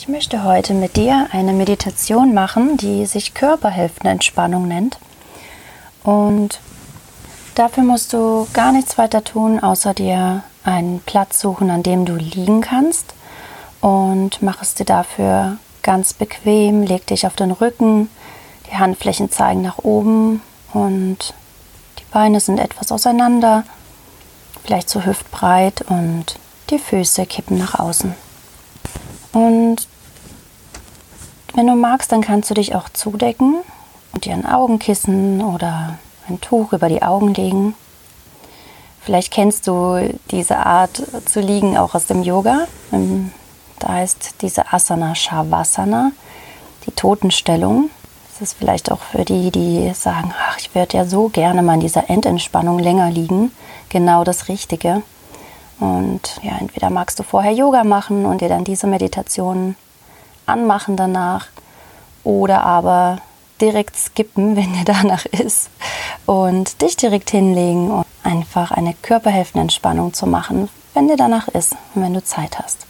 Ich möchte heute mit dir eine Meditation machen, die sich Körperhälftenentspannung nennt. Und dafür musst du gar nichts weiter tun, außer dir einen Platz suchen, an dem du liegen kannst. Und mach es dir dafür ganz bequem. Leg dich auf den Rücken. Die Handflächen zeigen nach oben und die Beine sind etwas auseinander, vielleicht so hüftbreit und die Füße kippen nach außen. Und wenn du magst, dann kannst du dich auch zudecken und dir ein Augenkissen oder ein Tuch über die Augen legen. Vielleicht kennst du diese Art zu liegen auch aus dem Yoga. Ähm, da heißt diese Asana Shavasana, die Totenstellung. Das ist vielleicht auch für die, die sagen, ach, ich würde ja so gerne mal in dieser Endentspannung länger liegen, genau das Richtige. Und ja, entweder magst du vorher Yoga machen und dir dann diese Meditation anmachen danach oder aber direkt skippen, wenn dir danach ist und dich direkt hinlegen und einfach eine Körperhälftenentspannung zu machen, wenn dir danach ist und wenn du Zeit hast.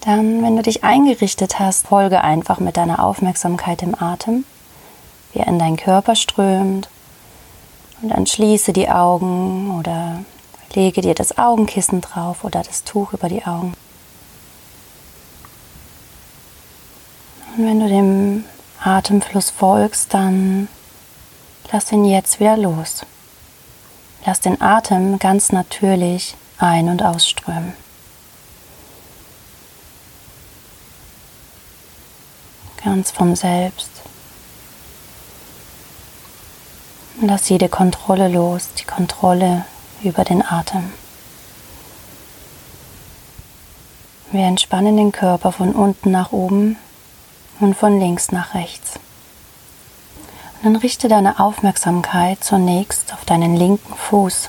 Dann, wenn du dich eingerichtet hast, folge einfach mit deiner Aufmerksamkeit dem Atem, wie er in deinen Körper strömt und dann schließe die Augen oder Lege dir das Augenkissen drauf oder das Tuch über die Augen. Und wenn du dem Atemfluss folgst, dann lass ihn jetzt wieder los. Lass den Atem ganz natürlich ein- und ausströmen. Ganz vom Selbst. Lass jede Kontrolle los, die Kontrolle über den Atem. Wir entspannen den Körper von unten nach oben und von links nach rechts. Und dann richte deine Aufmerksamkeit zunächst auf deinen linken Fuß.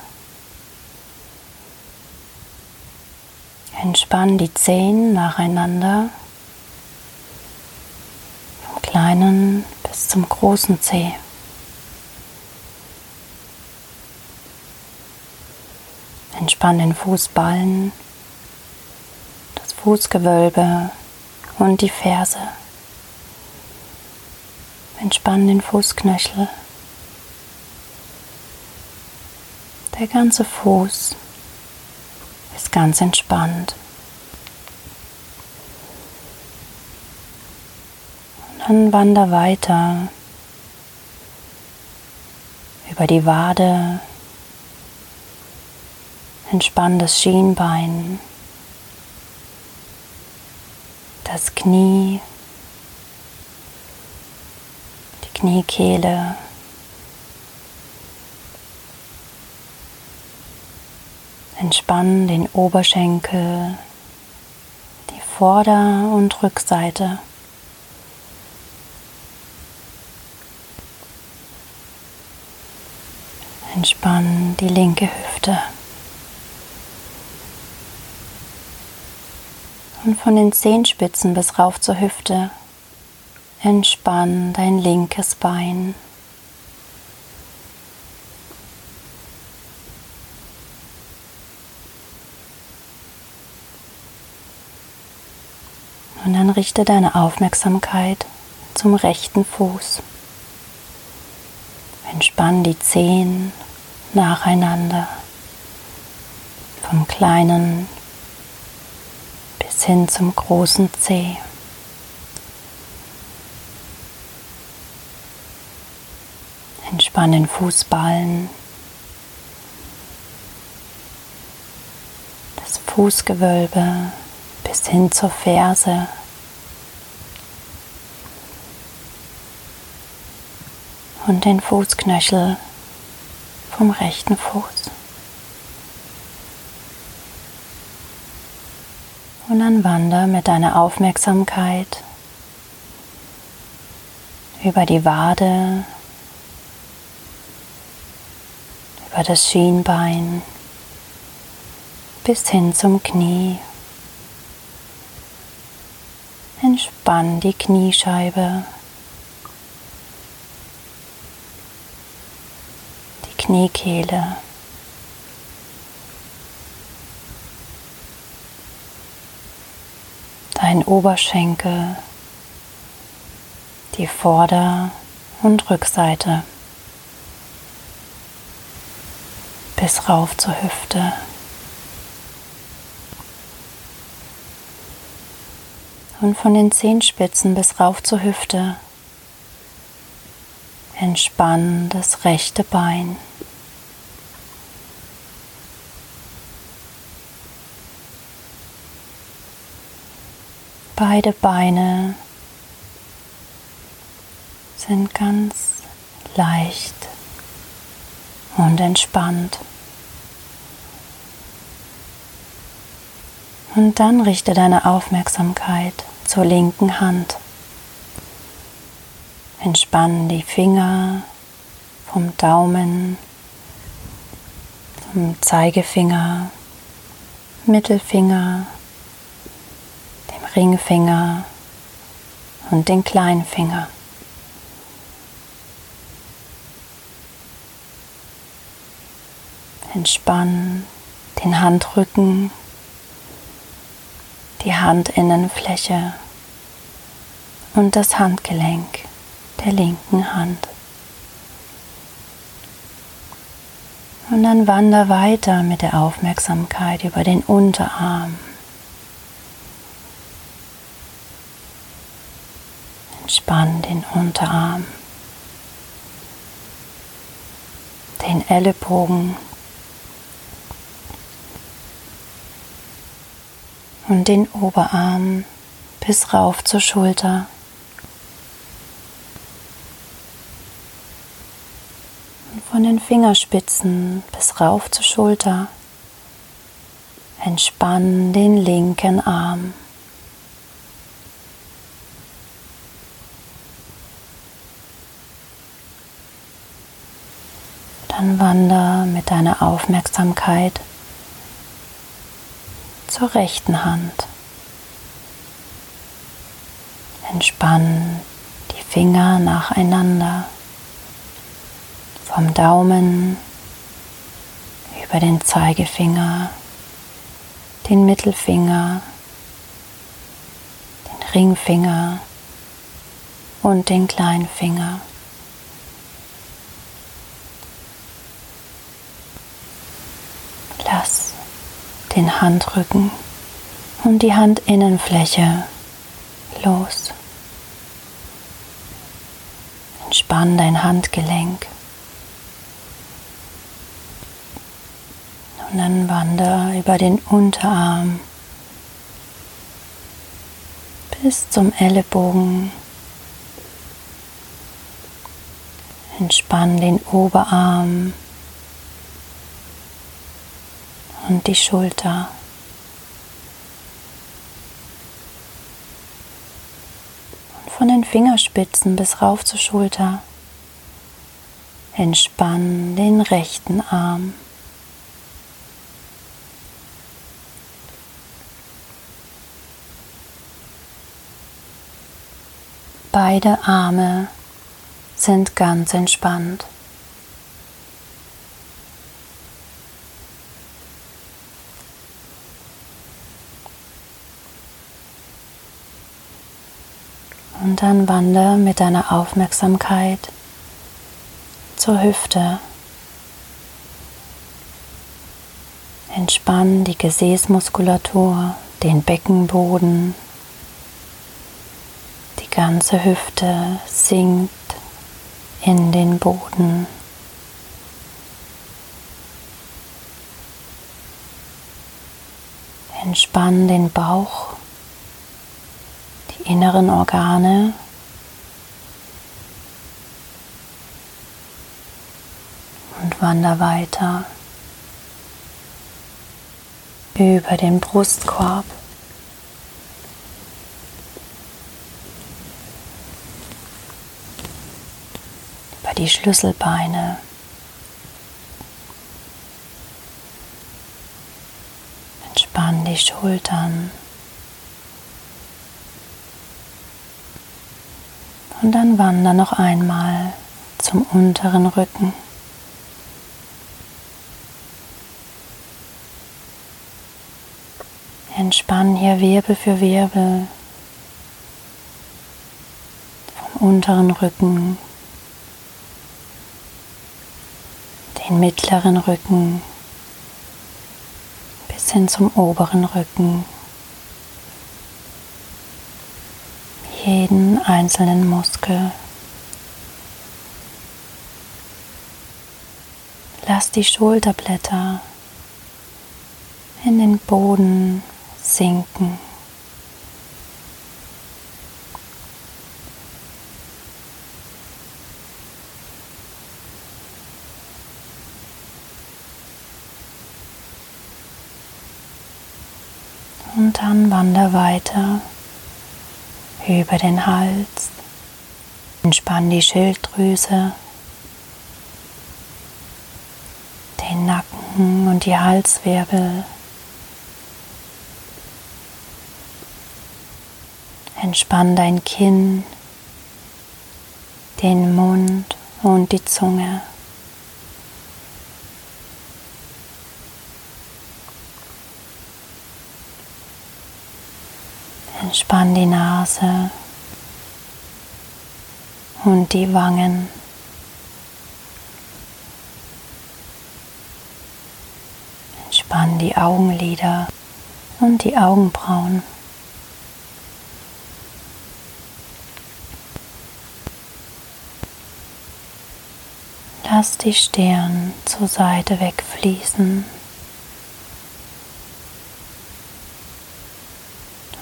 Entspann die Zehen nacheinander, vom kleinen bis zum großen Zeh. Entspann den Fußballen, das Fußgewölbe und die Ferse. Entspann den Fußknöchel. Der ganze Fuß ist ganz entspannt. Und dann wander weiter über die Wade, Entspann das Schienbein, das Knie, die Kniekehle. Entspann den Oberschenkel, die Vorder- und Rückseite. Entspann die linke Hüfte. Und von den Zehenspitzen bis rauf zur Hüfte entspann dein linkes Bein. Und dann richte deine Aufmerksamkeit zum rechten Fuß. Entspann die Zehen nacheinander vom kleinen bis hin zum großen Zeh. Entspann den Fußballen, das Fußgewölbe bis hin zur Ferse. Und den Fußknöchel vom rechten Fuß. Und dann wander mit deiner Aufmerksamkeit über die Wade, über das Schienbein bis hin zum Knie. Entspann die Kniescheibe, die Kniekehle. Deinen Oberschenkel, die Vorder- und Rückseite bis rauf zur Hüfte. Und von den Zehenspitzen bis rauf zur Hüfte entspann das rechte Bein. Beide Beine sind ganz leicht und entspannt. Und dann richte deine Aufmerksamkeit zur linken Hand. Entspann die Finger vom Daumen zum Zeigefinger, Mittelfinger, Ringfinger und den Kleinfinger. Entspann den Handrücken, die Handinnenfläche und das Handgelenk der linken Hand. Und dann wander weiter mit der Aufmerksamkeit über den Unterarm. Entspann den Unterarm, den Ellenbogen und den Oberarm bis rauf zur Schulter. Und von den Fingerspitzen bis rauf zur Schulter. Entspann den linken Arm. Dann wander mit deiner Aufmerksamkeit zur rechten Hand. Entspann die Finger nacheinander vom Daumen über den Zeigefinger, den Mittelfinger, den Ringfinger und den Kleinfinger. Lass den Handrücken und die Handinnenfläche los. Entspann dein Handgelenk. Und dann wander über den Unterarm bis zum Ellenbogen. Entspann den Oberarm und die Schulter. Und von den Fingerspitzen bis rauf zur Schulter. Entspann den rechten Arm. Beide Arme sind ganz entspannt. Und dann wandere mit deiner Aufmerksamkeit zur Hüfte. Entspann die Gesäßmuskulatur, den Beckenboden. Die ganze Hüfte sinkt in den Boden. Entspann den Bauch inneren Organe. Und wander weiter über den Brustkorb. Über die Schlüsselbeine. Entspann die Schultern. Und dann wander noch einmal zum unteren Rücken. Entspann hier Wirbel für Wirbel vom unteren Rücken, den mittleren Rücken bis hin zum oberen Rücken. Jeden einzelnen Muskel. Lass die Schulterblätter in den Boden sinken. Und dann wander weiter über den Hals. Entspann die Schilddrüse, den Nacken und die Halswirbel. Entspann dein Kinn, den Mund und die Zunge. Entspann die Nase und die Wangen. Entspann die Augenlider und die Augenbrauen. Lass die Stirn zur Seite wegfließen.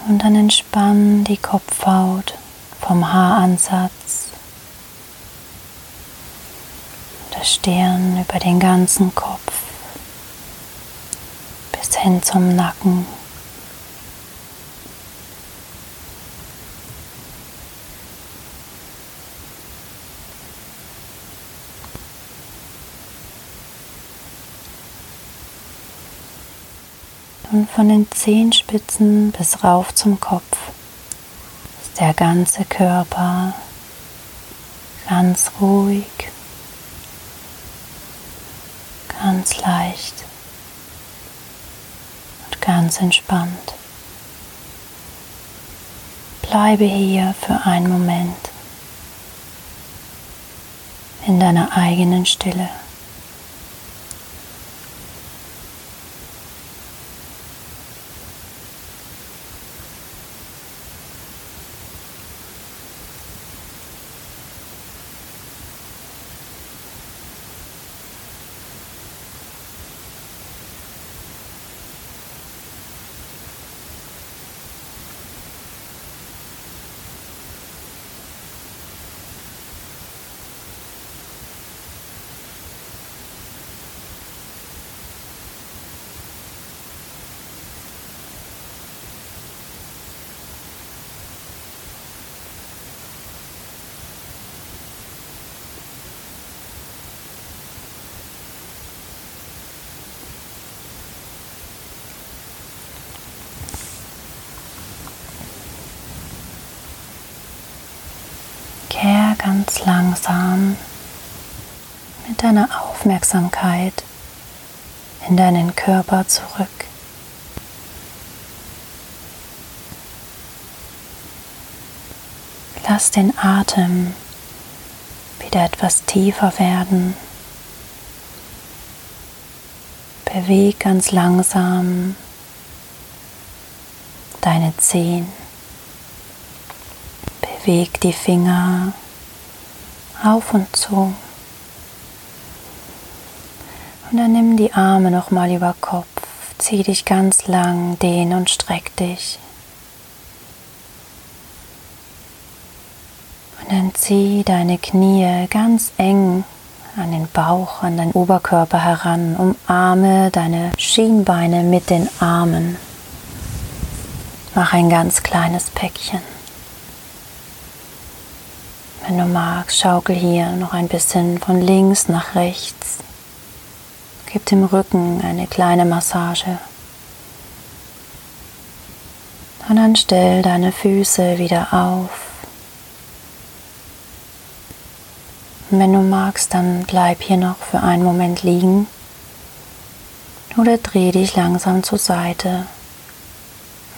Und dann entspann die Kopfhaut vom Haaransatz der Stirn über den ganzen Kopf bis hin zum Nacken. Und von den Zehenspitzen bis rauf zum Kopf ist der ganze Körper ganz ruhig, ganz leicht und ganz entspannt. Bleibe hier für einen Moment in deiner eigenen Stille. Ganz langsam mit deiner Aufmerksamkeit in deinen Körper zurück. Lass den Atem wieder etwas tiefer werden. Beweg ganz langsam deine Zehen. Beweg die Finger auf und zu. Und dann nimm die Arme nochmal über Kopf. Zieh dich ganz lang, dehn und streck dich. Und dann zieh deine Knie ganz eng an den Bauch, an deinen Oberkörper heran. Umarme deine Schienbeine mit den Armen. Mach ein ganz kleines Päckchen. Wenn du magst, schaukel hier noch ein bisschen von links nach rechts. Gib dem Rücken eine kleine Massage. Und dann stell deine Füße wieder auf. Und wenn du magst, dann bleib hier noch für einen Moment liegen oder dreh dich langsam zur Seite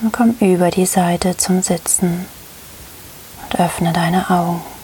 und komm über die Seite zum Sitzen und öffne deine Augen.